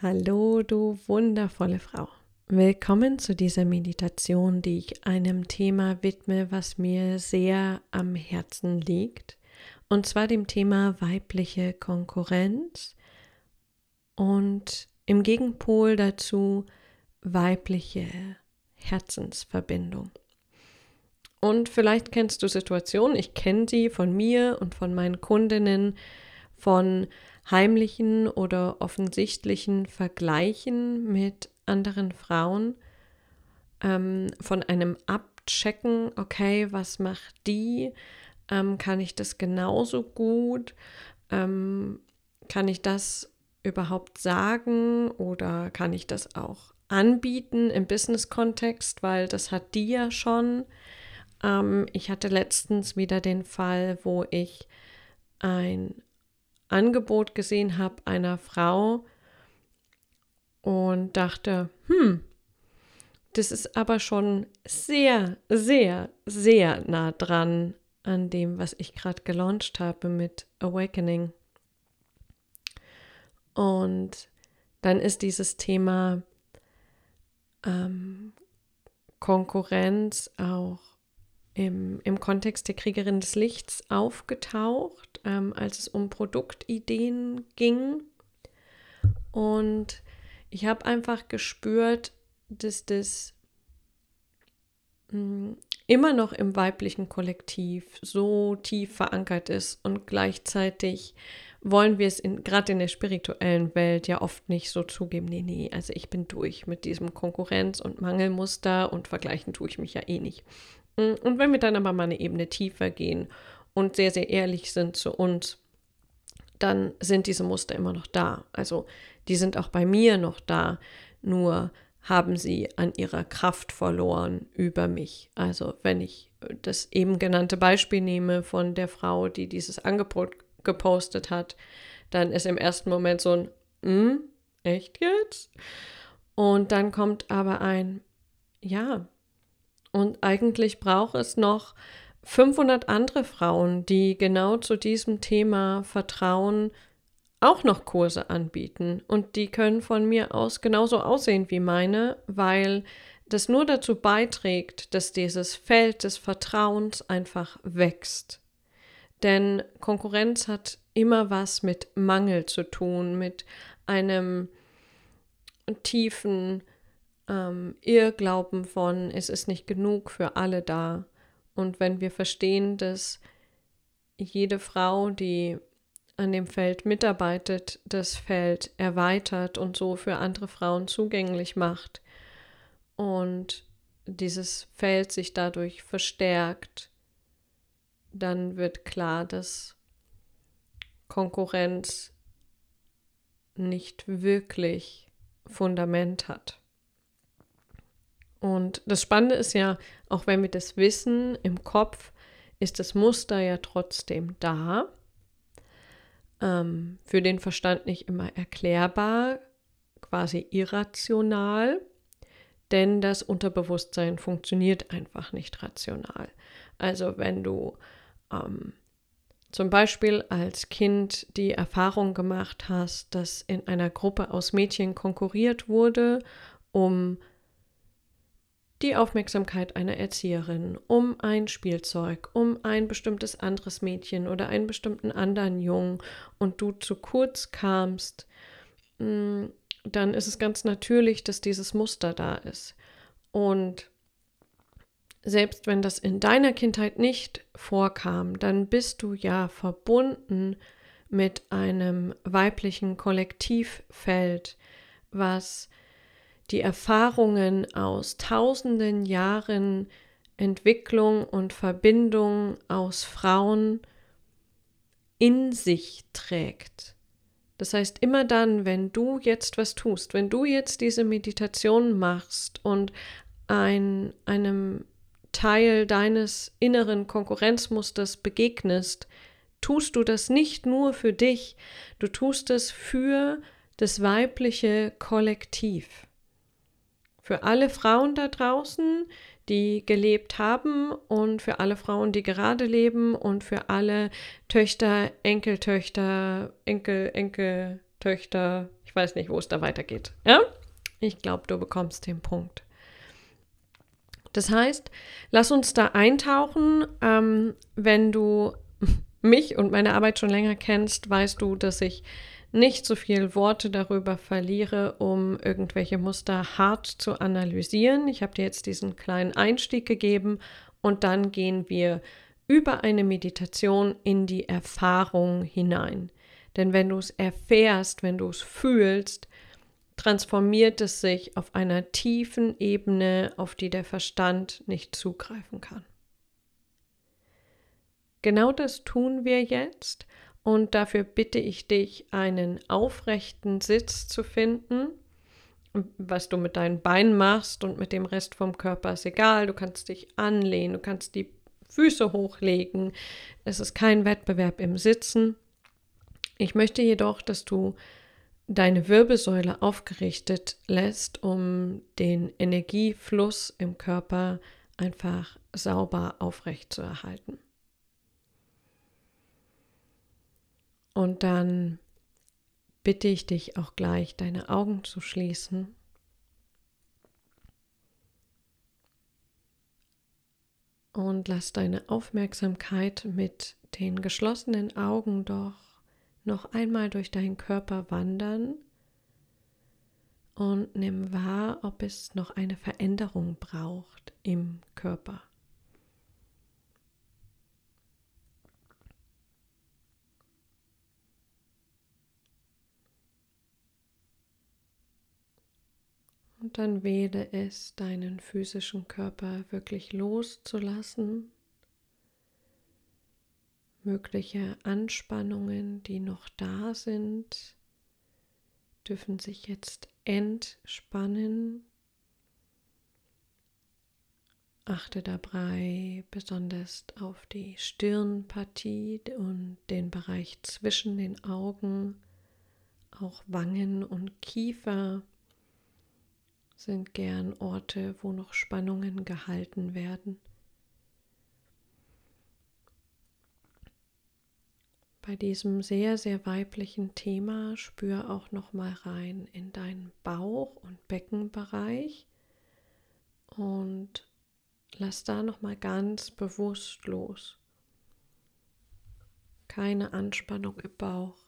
Hallo, du wundervolle Frau. Willkommen zu dieser Meditation, die ich einem Thema widme, was mir sehr am Herzen liegt, und zwar dem Thema weibliche Konkurrenz und im Gegenpol dazu weibliche Herzensverbindung. Und vielleicht kennst du Situationen, ich kenne sie von mir und von meinen Kundinnen, von heimlichen oder offensichtlichen Vergleichen mit anderen Frauen, ähm, von einem Abchecken, okay, was macht die? Ähm, kann ich das genauso gut? Ähm, kann ich das überhaupt sagen oder kann ich das auch anbieten im Business-Kontext, weil das hat die ja schon. Ähm, ich hatte letztens wieder den Fall, wo ich ein Angebot gesehen habe einer Frau und dachte, hm, das ist aber schon sehr, sehr, sehr nah dran an dem, was ich gerade gelauncht habe mit Awakening. Und dann ist dieses Thema ähm, Konkurrenz auch im, im Kontext der Kriegerin des Lichts aufgetaucht, ähm, als es um Produktideen ging. Und ich habe einfach gespürt, dass das mh, hm, immer noch im weiblichen Kollektiv so tief verankert ist und gleichzeitig wollen wir es gerade in der spirituellen Welt ja oft nicht so zugeben. Nee, nee, also ich bin durch mit diesem Konkurrenz- und Mangelmuster und vergleichen tue ich mich ja eh nicht. Mm, und wenn wir dann aber mal eine Ebene tiefer gehen und sehr, sehr ehrlich sind zu uns, dann sind diese Muster immer noch da. Also die sind auch bei mir noch da, nur haben sie an ihrer Kraft verloren über mich. Also wenn ich das eben genannte Beispiel nehme von der Frau, die dieses Angebot gepostet hat, dann ist im ersten Moment so ein, hm, echt jetzt? Und dann kommt aber ein, ja, und eigentlich braucht es noch 500 andere Frauen, die genau zu diesem Thema Vertrauen auch noch Kurse anbieten. Und die können von mir aus genauso aussehen wie meine, weil das nur dazu beiträgt, dass dieses Feld des Vertrauens einfach wächst. Denn Konkurrenz hat immer was mit Mangel zu tun, mit einem tiefen ähm, Irrglauben von, es ist nicht genug für alle da. Und wenn wir verstehen, dass jede Frau, die an dem Feld mitarbeitet, das Feld erweitert und so für andere Frauen zugänglich macht und dieses Feld sich dadurch verstärkt, dann wird klar, dass Konkurrenz nicht wirklich Fundament hat. Und das Spannende ist ja, auch wenn wir das wissen im Kopf, ist das Muster ja trotzdem da. Ähm, für den Verstand nicht immer erklärbar, quasi irrational, denn das Unterbewusstsein funktioniert einfach nicht rational. Also wenn du ähm, zum Beispiel als Kind die Erfahrung gemacht hast, dass in einer Gruppe aus Mädchen konkurriert wurde, um die Aufmerksamkeit einer Erzieherin, um ein Spielzeug, um ein bestimmtes anderes Mädchen oder einen bestimmten anderen Jungen und du zu kurz kamst, mm, dann ist es ganz natürlich, dass dieses Muster da ist. Und selbst wenn das in deiner Kindheit nicht vorkam, dann bist du ja verbunden mit einem weiblichen Kollektivfeld, was die Erfahrungen aus tausenden Jahren Entwicklung und Verbindung aus Frauen in sich trägt. Das heißt, immer dann, wenn du jetzt was tust, wenn du jetzt diese Meditation machst und ein, einem Teil deines inneren Konkurrenzmusters begegnest, tust du das nicht nur für dich, du tust es für das weibliche Kollektiv für alle Frauen da draußen, die gelebt haben und für alle Frauen, die gerade leben und für alle Töchter, Enkeltöchter, Enkel, Enkel, Töchter, ich weiß nicht, wo es da weitergeht. Ja? Ich glaube, du bekommst den Punkt. Das heißt, lass uns da eintauchen. Ähm, wenn du mich und meine Arbeit schon länger kennst, weißt du, dass ich nicht so viel Worte darüber verliere, um irgendwelche Muster hart zu analysieren. Ich habe dir jetzt diesen kleinen Einstieg gegeben und dann gehen wir über eine Meditation in die Erfahrung hinein. Denn wenn du es erfährst, wenn du es fühlst, transformiert es sich auf einer tiefen Ebene, auf die der Verstand nicht zugreifen kann. Genau das tun wir jetzt und dafür bitte ich dich, einen aufrechten Sitz zu finden. Was du mit deinen Beinen machst und mit dem Rest vom Körper ist egal. Du kannst dich anlehnen, du kannst die Füße hochlegen. Es ist kein Wettbewerb im Sitzen. Ich möchte jedoch, dass du deine Wirbelsäule aufgerichtet lässt, um den Energiefluss im Körper einfach sauber aufrecht zu erhalten. Und dann bitte ich dich auch gleich, deine Augen zu schließen. Und lass deine Aufmerksamkeit mit den geschlossenen Augen doch noch einmal durch deinen Körper wandern und nimm wahr, ob es noch eine Veränderung braucht im Körper. Und dann wähle es, deinen physischen Körper wirklich loszulassen Mögliche Anspannungen, die noch da sind, dürfen sich jetzt entspannen. Achte dabei besonders auf die Stirnpartie und den Bereich zwischen den Augen. Auch Wangen und Kiefer sind gern Orte, wo noch Spannungen gehalten werden. bei diesem sehr, sehr weiblichen Thema spür auch noch mal rein in deinen Bauch- und Beckenbereich und lass da noch mal ganz bewusst los. Keine Anspannung im Bauch.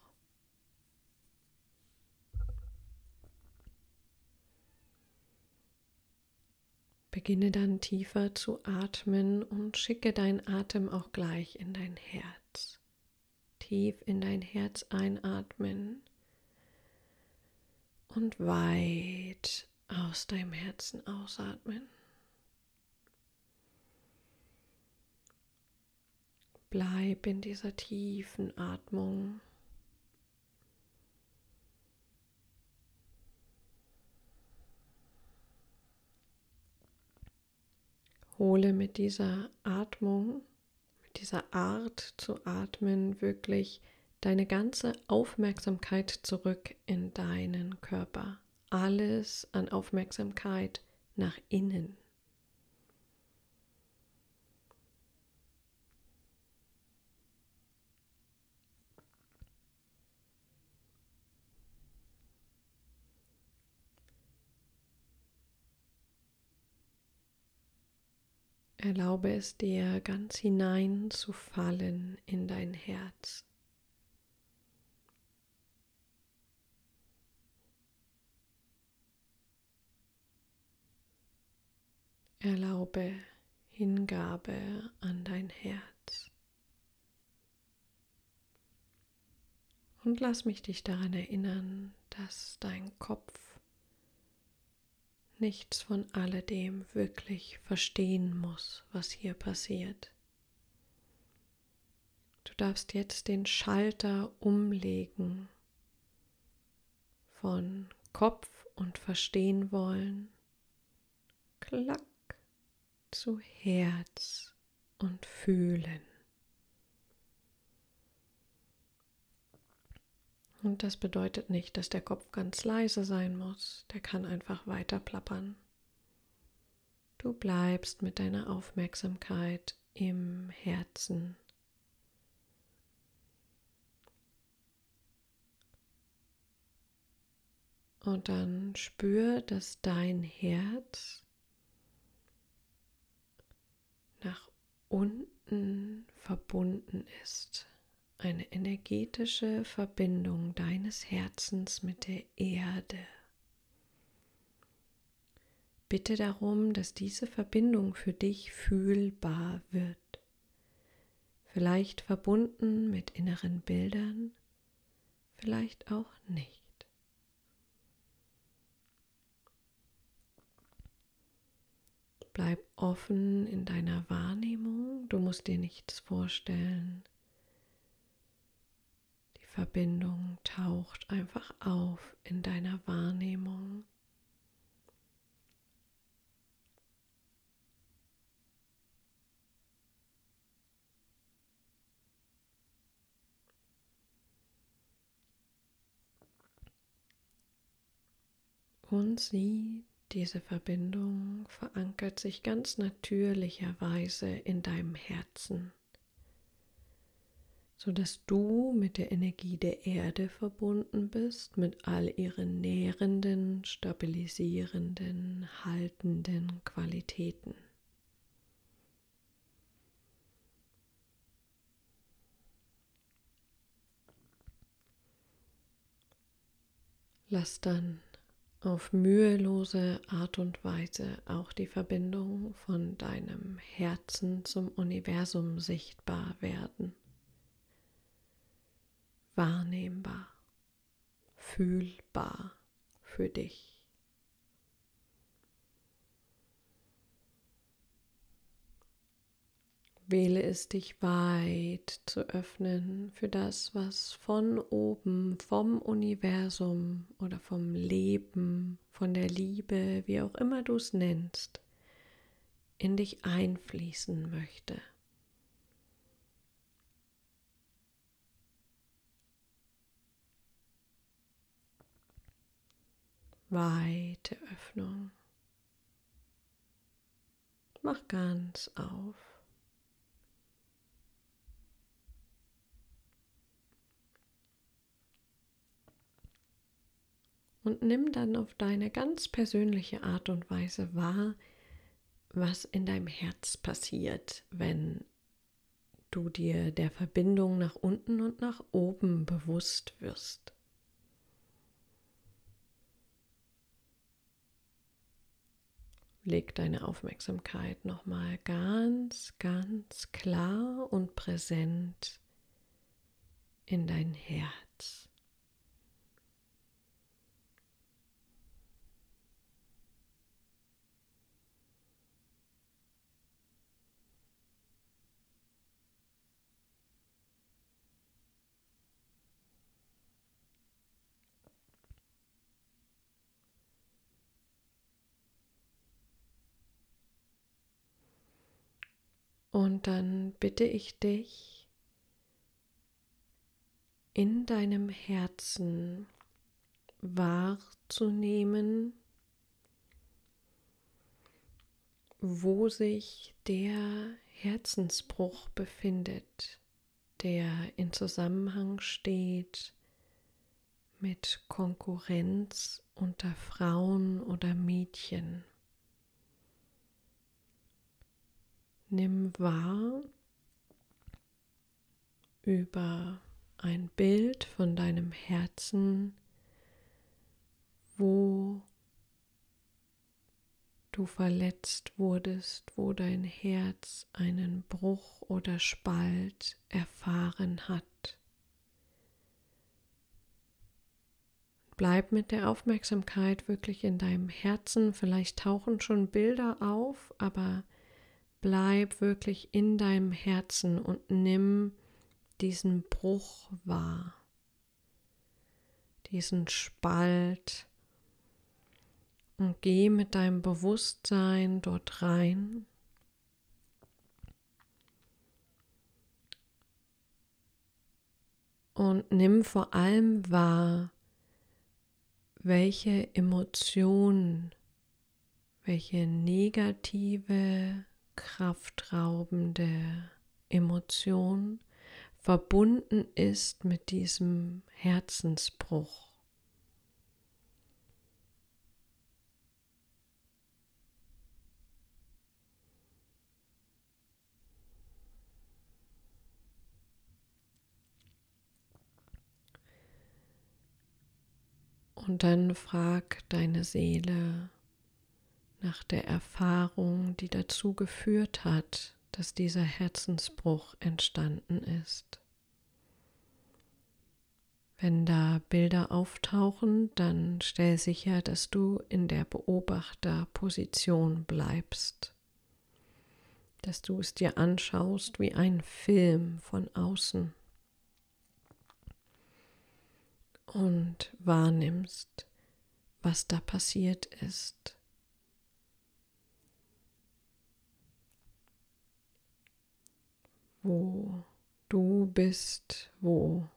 Beginne dann tiefer zu atmen und schicke deinen Atem auch gleich in dein Herz tief in dein Herz einatmen und weit aus deinem Herzen ausatmen. Bleib in dieser tiefen Atmung. Hole mit dieser Atmung dieser Art zu atmen wirklich deine ganze Aufmerksamkeit zurück in deinen Körper. Alles an Aufmerksamkeit nach innen. Erlaube es dir ganz hinein zu fallen in dein Herz. Erlaube Hingabe an dein Herz. Und lass mich dich daran erinnern, dass dein Kopf nichts von alledem wirklich verstehen muss, was hier passiert. Du darfst jetzt den Schalter umlegen von Kopf und verstehen wollen, klack zu Herz und fühlen. Und das bedeutet nicht, dass der Kopf ganz leise sein muss. Der kann einfach weiter plappern. Du bleibst mit deiner Aufmerksamkeit im Herzen. – Und dann spür, dass dein Herz nach unten verbunden ist. Eine energetische Verbindung deines Herzens mit der Erde. Bitte darum, dass diese Verbindung für dich fühlbar wird. Vielleicht verbunden mit inneren Bildern, vielleicht auch nicht. Bleib offen in deiner Wahrnehmung. Du musst dir nichts vorstellen. Verbindung taucht einfach auf in deiner Wahrnehmung. Und sie diese Verbindung verankert sich ganz natürlicherweise in deinem Herzen, sodass du mit der Energie der Erde verbunden bist, mit all ihren nährenden, stabilisierenden, haltenden Qualitäten. Lass dann auf mühelose Art und Weise auch die Verbindung von deinem Herzen zum Universum sichtbar werden. Wahrnehmbar, fühlbar für dich. Wähle es dich weit zu öffnen für das, was von oben, vom Universum oder vom Leben, von der Liebe, wie auch immer du es nennst, in dich einfließen möchte. Weite Öffnung. Mach ganz auf. und nimm dann auf deine ganz persönliche Art und Weise wahr, was in deinem Herz passiert, wenn du dir der Verbindung nach unten und nach oben bewusst wirst. Leg deine Aufmerksamkeit nochmal ganz, ganz klar und präsent in dein Herz. Und dann bitte ich dich, in deinem Herzen wahrzunehmen, wo sich der Herzensbruch befindet, der in Zusammenhang steht mit Konkurrenz unter Frauen oder Mädchen. Nimm wahr über ein Bild von deinem Herzen, wo du verletzt wurdest, wo dein Herz einen Bruch oder Spalt erfahren hat. Bleib mit der Aufmerksamkeit wirklich in deinem Herzen. Vielleicht tauchen schon Bilder auf, aber bleib wirklich in deinem Herzen und nimm diesen Bruch wahr, diesen Spalt und geh mit deinem Bewusstsein dort rein. Und nimm vor allem wahr, welche Emotionen, welche negative kraftraubende Emotion verbunden ist mit diesem Herzensbruch. Und dann frag deine Seele, nach der Erfahrung, die dazu geführt hat, dass dieser Herzensbruch entstanden ist. Wenn da Bilder auftauchen, dann stell sicher, dass du in der Beobachterposition bleibst, dass du es dir anschaust wie ein Film von außen und wahrnimmst, was da passiert ist. Wo du bist, wo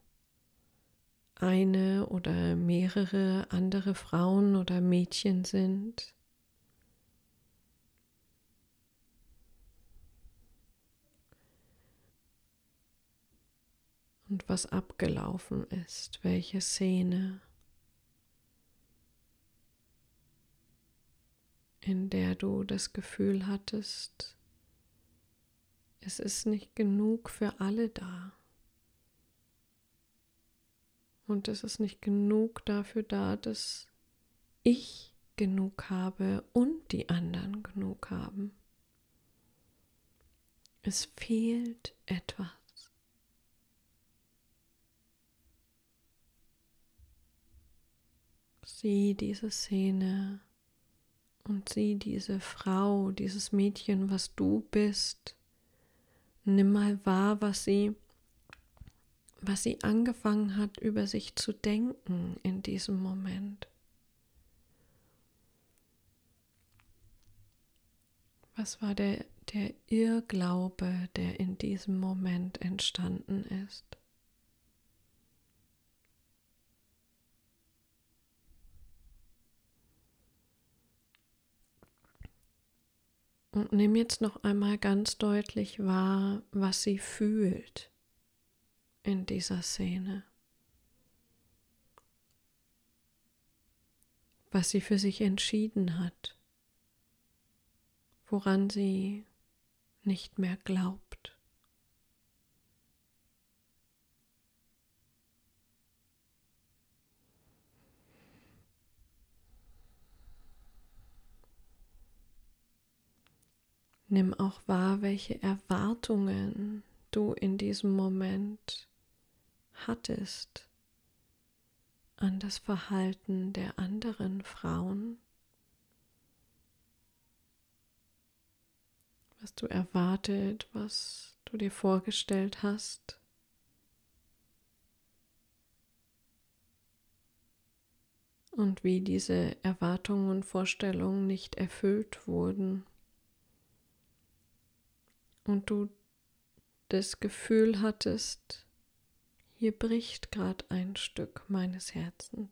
eine oder mehrere andere Frauen oder Mädchen sind. Und was abgelaufen ist, welche Szene, in der du das Gefühl hattest, es ist nicht genug für alle da. Und es ist nicht genug dafür da, dass ich genug habe und die anderen genug haben. Es fehlt etwas. Sieh diese Szene und sieh diese Frau, dieses Mädchen, was du bist. Nimm mal wahr, was sie was sie angefangen hat, über sich zu denken in diesem Moment. Was war der, der Irrglaube, der in diesem Moment entstanden ist? Und nimm jetzt noch einmal ganz deutlich wahr, was sie fühlt in dieser Szene. Was sie für sich entschieden hat, woran sie nicht mehr glaubt. Nimm auch wahr, welche Erwartungen du in diesem Moment hattest an das Verhalten der anderen Frauen, was du erwartet, was du dir vorgestellt hast. Und wie diese Erwartungen und Vorstellungen nicht erfüllt wurden. Und du das Gefühl hattest, hier bricht gerade ein Stück meines Herzens.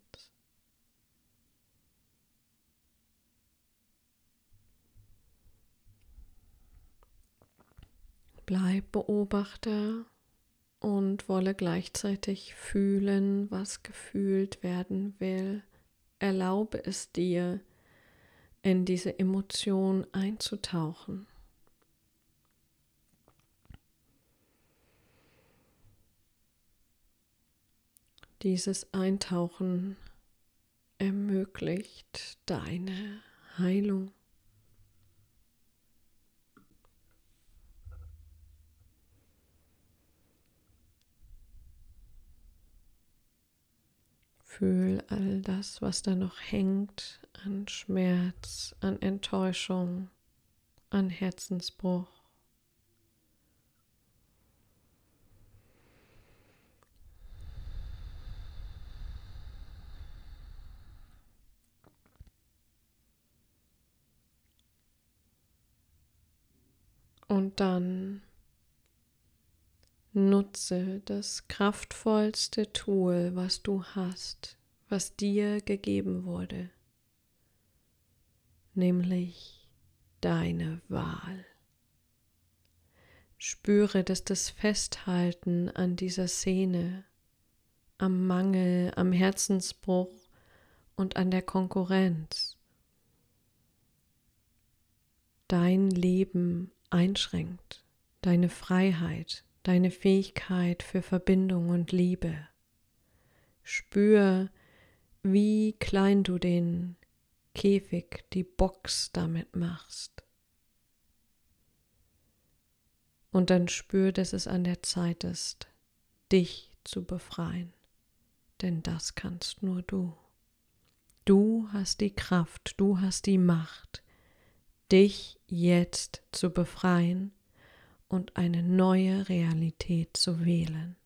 Bleib Beobachter und wolle gleichzeitig fühlen, was gefühlt werden will. Erlaube es dir, in diese Emotion einzutauchen. Dieses Eintauchen ermöglicht deine Heilung. Fühl all das, was da noch hängt an Schmerz, an Enttäuschung, an Herzensbruch. Und dann nutze das kraftvollste Tool, was du hast, was dir gegeben wurde, nämlich deine Wahl. Spüre, dass das Festhalten an dieser Szene, am Mangel, am Herzensbruch und an der Konkurrenz dein Leben einschränkt, deine Freiheit, deine Fähigkeit für Verbindung und Liebe. Spür wie klein du den Käfig, die Box damit machst. Und dann spür, dass es an der Zeit ist, dich zu befreien. Denn das kannst nur du. Du hast die Kraft, du hast die Macht, dich jetzt zu befreien und eine neue Realität zu wählen.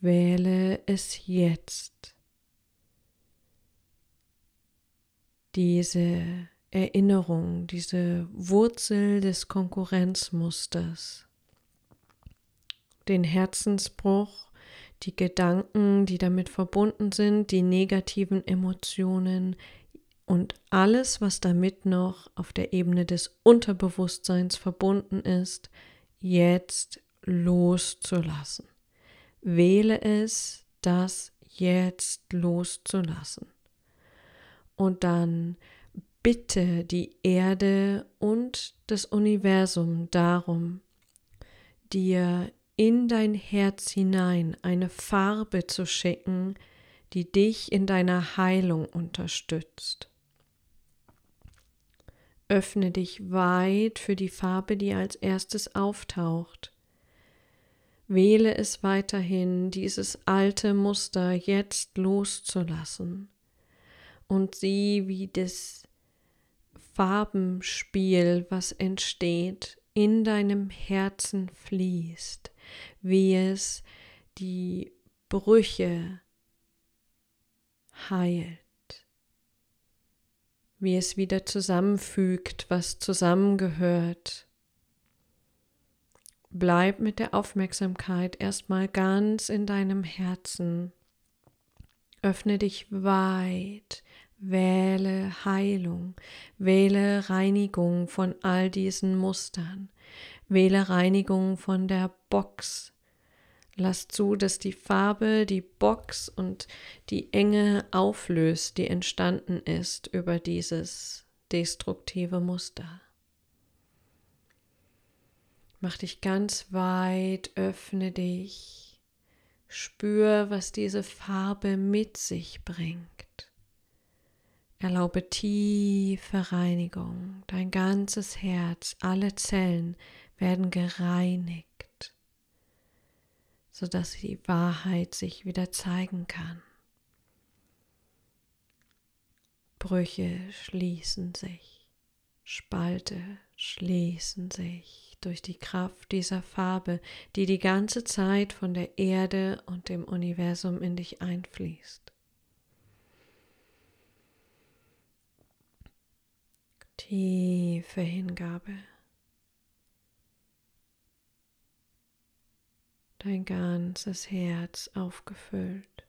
Wähle es jetzt. Diese Erinnerung, diese Wurzel des Konkurrenzmusters, den Herzensbruch, die Gedanken, die damit verbunden sind, die negativen Emotionen und alles, was damit noch auf der Ebene des Unterbewusstseins verbunden ist, jetzt loszulassen. Wähle es, das jetzt loszulassen. Und dann bitte die Erde und das Universum darum, dir in dein Herz hinein eine Farbe zu schicken, die dich in deiner Heilung unterstützt. Öffne dich weit für die Farbe, die als erstes auftaucht. Wähle es weiterhin, dieses alte Muster jetzt loszulassen und sieh, wie das Farbenspiel, was entsteht, in deinem Herzen fließt, wie es die Brüche heilt, wie es wieder zusammenfügt, was zusammengehört. Bleib mit der Aufmerksamkeit erstmal ganz in deinem Herzen. Öffne dich weit Wähle Heilung, wähle Reinigung von all diesen Mustern, wähle Reinigung von der Box. Lass zu, dass die Farbe die Box und die Enge auflöst, die entstanden ist über dieses destruktive Muster. Mach dich ganz weit, öffne dich, spür, was diese Farbe mit sich bringt. Erlaube tiefe Reinigung. Dein ganzes Herz, alle Zellen werden gereinigt, sodass die Wahrheit sich wieder zeigen kann. Brüche schließen sich, Spalte schließen sich durch die Kraft dieser Farbe, die die ganze Zeit von der Erde und dem Universum in dich einfließt. tiefe Hingabe. Dein ganzes Herz aufgefüllt.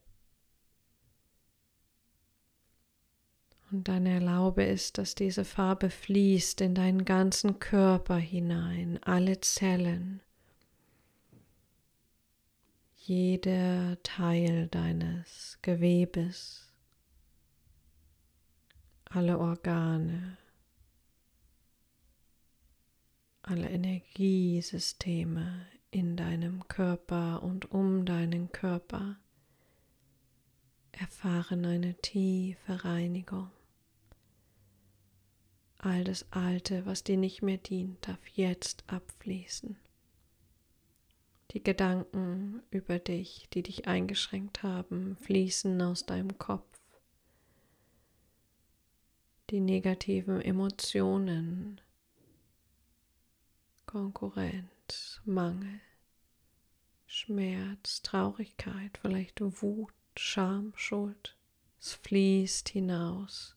Und dann erlaube es, dass diese Farbe fließt in deinen ganzen Körper hinein, alle Zellen, jeder Teil deines Gewebes, alle Organe, alle Energiesysteme in deinem Körper und um deinen Körper erfahren eine tiefe Reinigung. All das Alte, was dir nicht mehr dient, darf jetzt abfließen. Die Gedanken über dich, die dich eingeschränkt haben, fließen aus deinem Kopf. Die negativen Emotionen Konkurrenz, Mangel, Schmerz, Traurigkeit, vielleicht Wut, Scham, Schuld. Es fließt hinaus.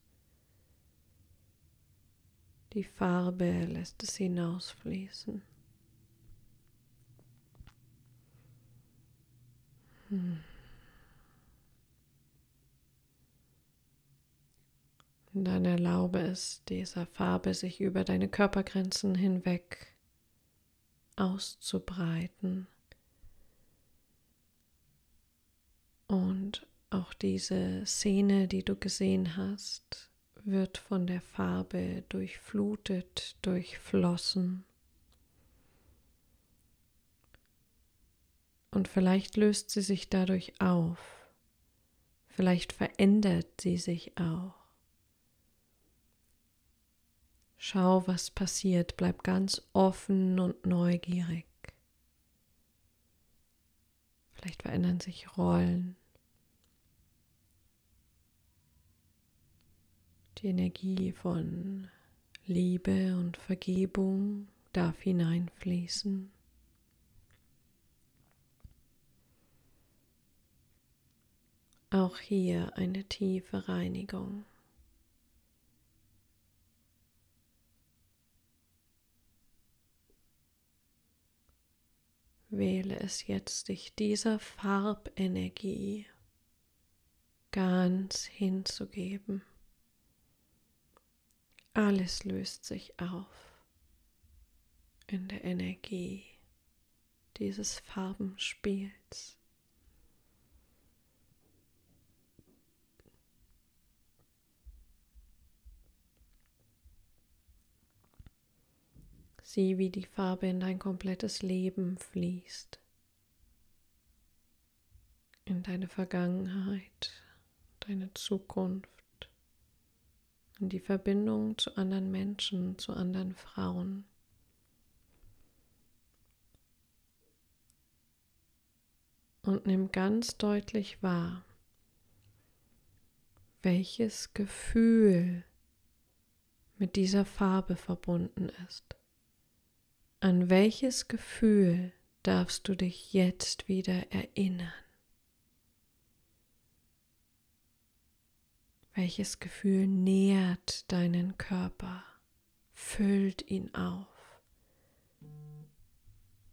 Die Farbe lässt es hinausfließen. Hm. Und dann erlaube es dieser Farbe sich über deine Körpergrenzen hinweg auszubreiten. Und auch diese Szene, die du gesehen hast, wird von der Farbe durchflutet, durchflossen. Und vielleicht löst sie sich dadurch auf. Vielleicht verändert sie sich auch. Schau, was passiert. Bleib ganz offen und neugierig. Vielleicht verändern sich Rollen. Die Energie von Liebe und Vergebung darf hineinfließen. Auch hier eine tiefe Reinigung. Wähle es jetzt, dich dieser Farbenergie ganz hinzugeben. Alles löst sich auf in der Energie dieses Farbenspiels. Sieh, wie die Farbe in dein komplettes Leben fließt, in deine Vergangenheit, deine Zukunft, in die Verbindung zu anderen Menschen, zu anderen Frauen. Und nimm ganz deutlich wahr, welches Gefühl mit dieser Farbe verbunden ist. An welches Gefühl darfst du dich jetzt wieder erinnern? Welches Gefühl nährt deinen Körper, füllt ihn auf,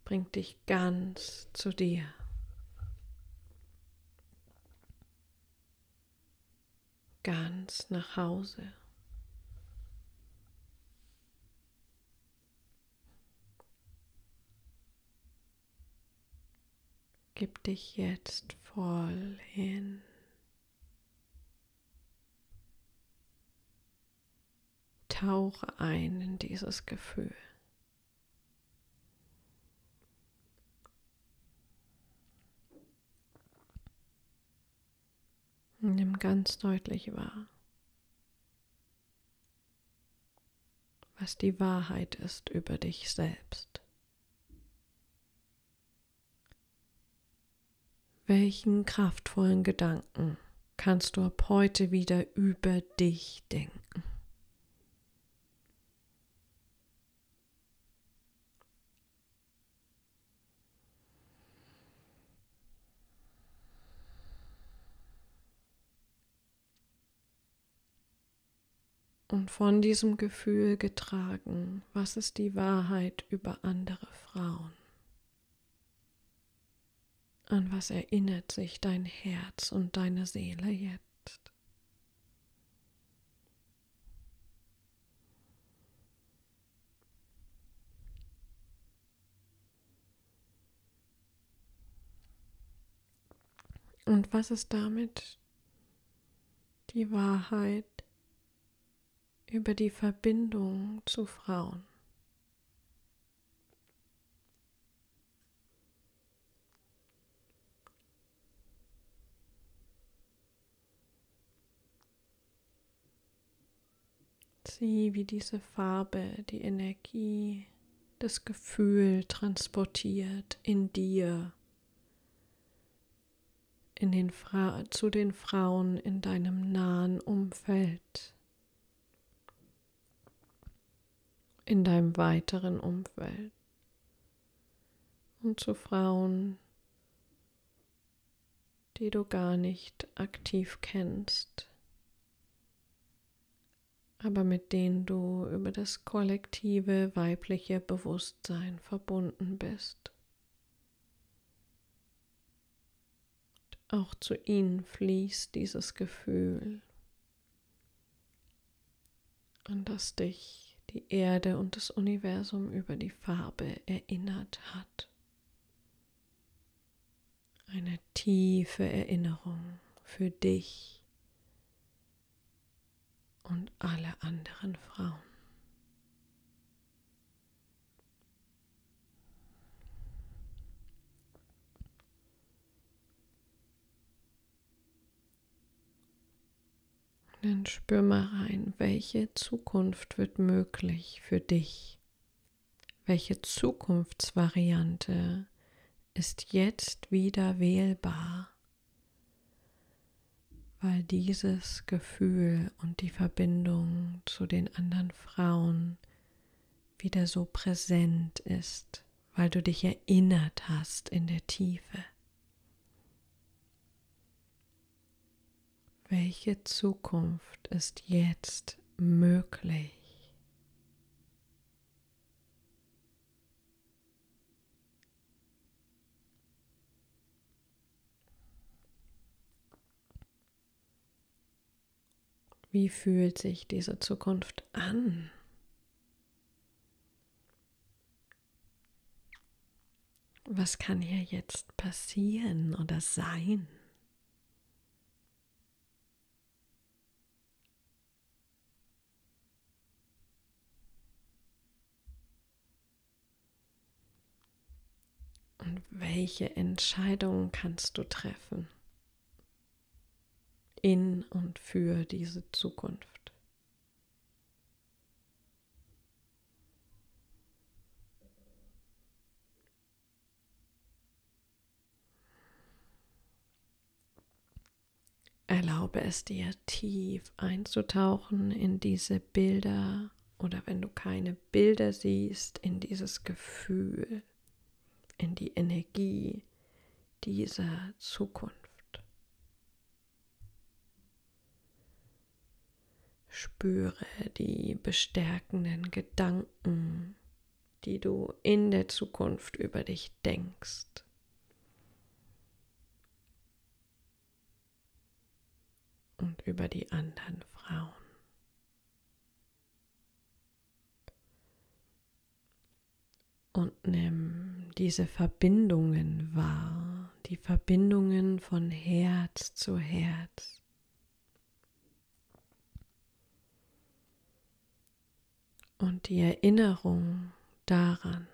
bringt dich ganz zu dir? Ganz nach Hause. Gib dich jetzt voll hin. Tauche ein in dieses Gefühl. Nimm ganz deutlich wahr, was die Wahrheit ist über dich selbst. Welchen kraftvollen Gedanken kannst du ab heute wieder über dich denken? Und von diesem Gefühl getragen, was ist die Wahrheit über andere Frauen? An was erinnert sich dein Herz und deine Seele jetzt? Und was ist damit die Wahrheit über die Verbindung zu Frauen? Sieh, wie diese Farbe die Energie, das Gefühl transportiert in dir, in den Fra zu den Frauen in deinem nahen Umfeld, in deinem weiteren Umfeld. Und zu Frauen, die du gar nicht aktiv kennst aber mit denen du über das kollektive weibliche Bewusstsein verbunden bist. Auch zu ihnen fließt dieses Gefühl, an das dich die Erde und das Universum über die Farbe erinnert hat. Eine tiefe Erinnerung für dich und alle anderen Frauen. Dann spür mal rein, welche Zukunft wird möglich für dich? Welche Zukunftsvariante ist jetzt wieder wählbar? Weil dieses Gefühl und die Verbindung zu den anderen Frauen wieder so präsent ist, weil du dich erinnert hast in der Tiefe. Welche Zukunft ist jetzt möglich? Wie fühlt sich diese Zukunft an? Was kann hier jetzt passieren oder sein? Und welche Entscheidungen kannst du treffen in und für diese Zukunft? Erlaube es dir tief einzutauchen in diese Bilder oder wenn du keine Bilder siehst, in dieses Gefühl in die Energie dieser Zukunft. Spüre die bestärkenden Gedanken, die du in der Zukunft über dich denkst. Und über die anderen Frauen. Und nimm diese Verbindungen wahr, die Verbindungen von Herz zu Herz. Und die Erinnerung daran,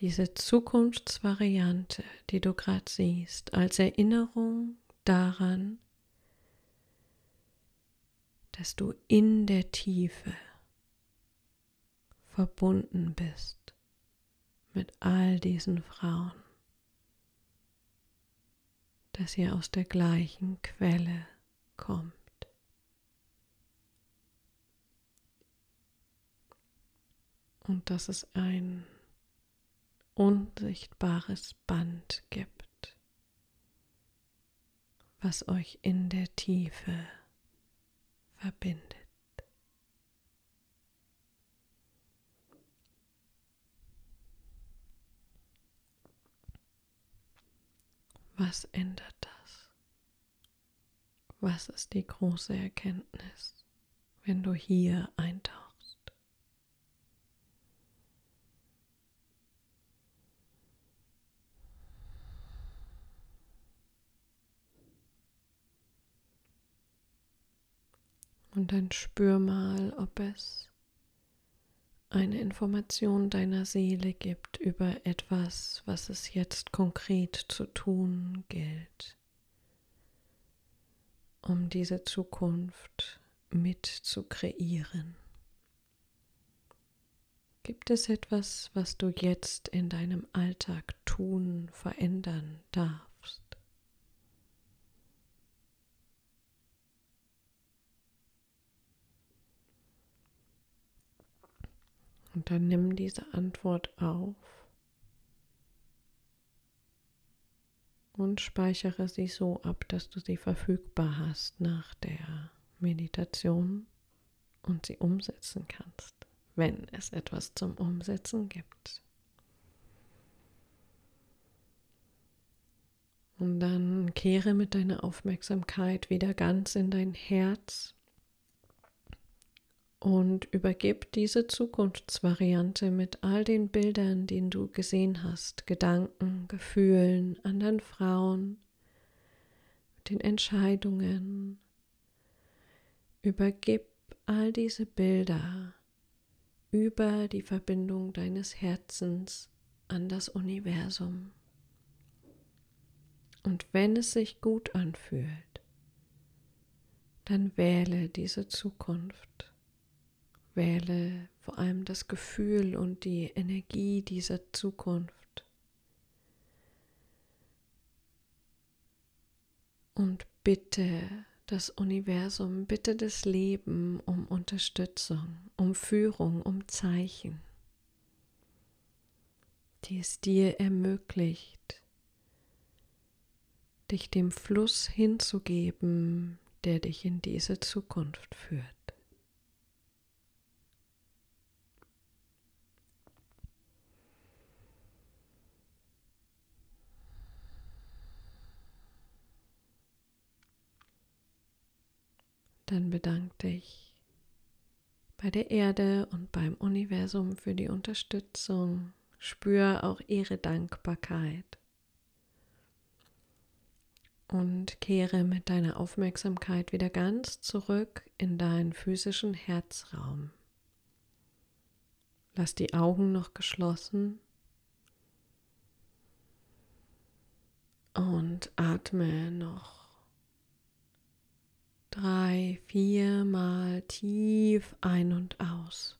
diese Zukunftsvariante, die du gerade siehst, als Erinnerung daran, dass du in der Tiefe verbunden bist mit all diesen Frauen, dass ihr aus der gleichen Quelle kommt. Und dass es ein unsichtbares Band gibt, was euch in der Tiefe verbindet. Was ändert das? Was ist die große Erkenntnis, wenn du hier eintauchst? Und dann spür mal, ob es eine Information deiner Seele gibt über etwas, was es jetzt konkret zu tun gilt, um diese Zukunft mit zu kreieren. Gibt es etwas, was du jetzt in deinem Alltag tun, verändern darfst? Und dann nimm diese Antwort auf und speichere sie so ab, dass du sie verfügbar hast nach der Meditation und sie umsetzen kannst, wenn es etwas zum Umsetzen gibt. Und dann kehre mit deiner Aufmerksamkeit wieder ganz in dein Herz und übergib diese Zukunftsvariante mit all den Bildern, die du gesehen hast, Gedanken, Gefühlen, anderen Frauen, den Entscheidungen. Übergib all diese Bilder über die Verbindung deines Herzens an das Universum. Und wenn es sich gut anfühlt, dann wähle diese Zukunft. Wähle vor allem das Gefühl und die Energie dieser Zukunft. Und bitte das Universum, bitte das Leben um Unterstützung, um Führung, um Zeichen, die es dir ermöglicht, dich dem Fluss hinzugeben, der dich in diese Zukunft führt. Dann bedank dich bei der Erde und beim Universum für die Unterstützung. Spür auch ihre Dankbarkeit und kehre mit deiner Aufmerksamkeit wieder ganz zurück in deinen physischen Herzraum. Lass die Augen noch geschlossen und atme noch drei, vier Mal tief ein und aus.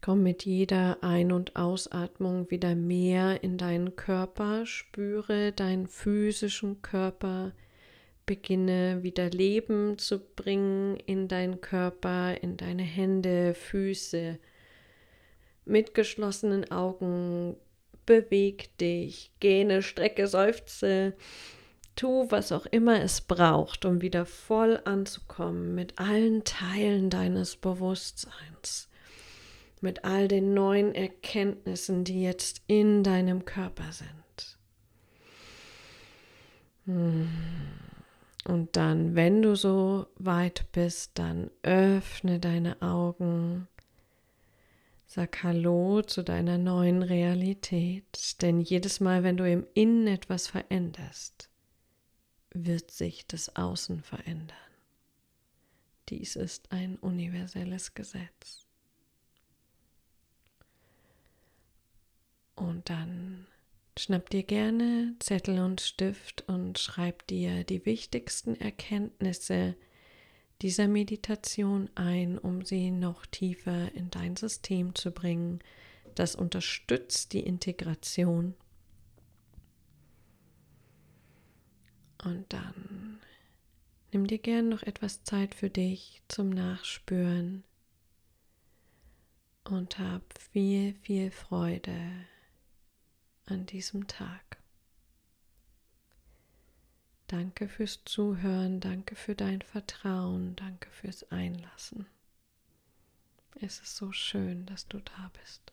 Komm mit jeder Ein- und Ausatmung wieder mehr in deinen Körper, spüre deinen physischen Körper, beginne wieder Leben zu bringen in deinen Körper, in deine Hände, Füße. Mit geschlossenen Augen beweg dich, gähne, strecke, seufze, tu, was auch immer es braucht, um wieder voll anzukommen mit allen Teilen deines Bewusstseins mit all den neuen Erkenntnissen, die jetzt in deinem Körper sind. Hm. Und dann, wenn du so weit bist, dann öffne deine Augen. Sag Hallo zu deiner neuen Realität, denn jedes Mal, wenn du im Innen etwas veränderst, wird sich das Außen verändern. Dies ist ein universelles Gesetz. Und dann schnapp dir gerne Zettel und Stift und schreib dir die wichtigsten Erkenntnisse dieser Meditation ein, um sie noch tiefer in dein System zu bringen. Das unterstützt die Integration. Und dann nimm dir gern noch etwas Zeit für dich zum Nachspüren und hab viel, viel Freude an diesem Tag. Danke fürs Zuhören, danke für dein Vertrauen, danke fürs Einlassen. Es ist so schön, dass du da bist.